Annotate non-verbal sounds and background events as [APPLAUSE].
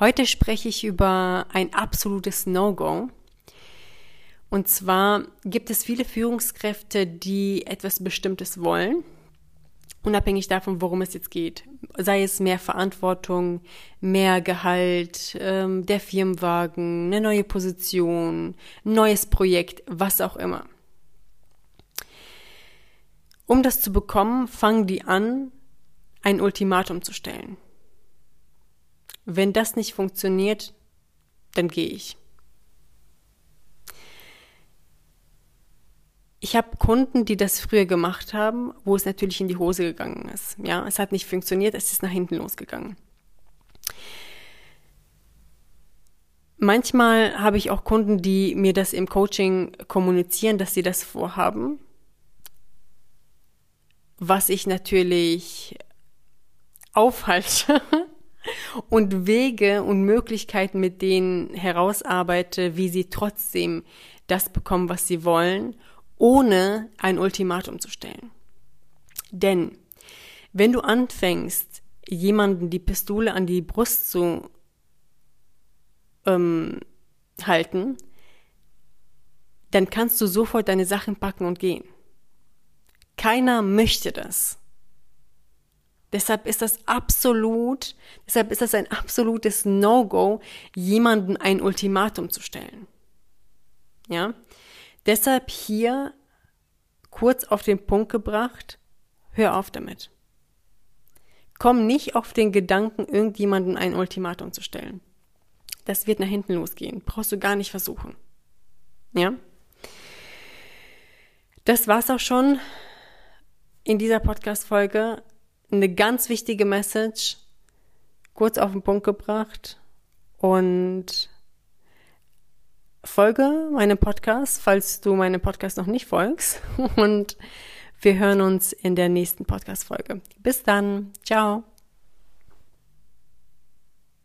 Heute spreche ich über ein absolutes No-Go. Und zwar gibt es viele Führungskräfte, die etwas Bestimmtes wollen, unabhängig davon, worum es jetzt geht. Sei es mehr Verantwortung, mehr Gehalt, ähm, der Firmenwagen, eine neue Position, neues Projekt, was auch immer. Um das zu bekommen, fangen die an, ein Ultimatum zu stellen. Wenn das nicht funktioniert, dann gehe ich. Ich habe Kunden, die das früher gemacht haben, wo es natürlich in die Hose gegangen ist. Ja, es hat nicht funktioniert, es ist nach hinten losgegangen. Manchmal habe ich auch Kunden, die mir das im Coaching kommunizieren, dass sie das vorhaben. Was ich natürlich aufhalte [LAUGHS] und Wege und Möglichkeiten mit denen herausarbeite, wie sie trotzdem das bekommen, was sie wollen, ohne ein Ultimatum zu stellen. Denn wenn du anfängst, jemanden die Pistole an die Brust zu ähm, halten, dann kannst du sofort deine Sachen packen und gehen. Keiner möchte das. Deshalb ist das absolut, deshalb ist das ein absolutes No-Go, jemanden ein Ultimatum zu stellen. Ja? Deshalb hier kurz auf den Punkt gebracht, hör auf damit. Komm nicht auf den Gedanken, irgendjemanden ein Ultimatum zu stellen. Das wird nach hinten losgehen. Brauchst du gar nicht versuchen. Ja? Das war's auch schon in dieser Podcast-Folge eine ganz wichtige Message kurz auf den Punkt gebracht und folge meinem Podcast, falls du meinem Podcast noch nicht folgst. [LAUGHS] Und wir hören uns in der nächsten Podcast-Folge. Bis dann. Ciao.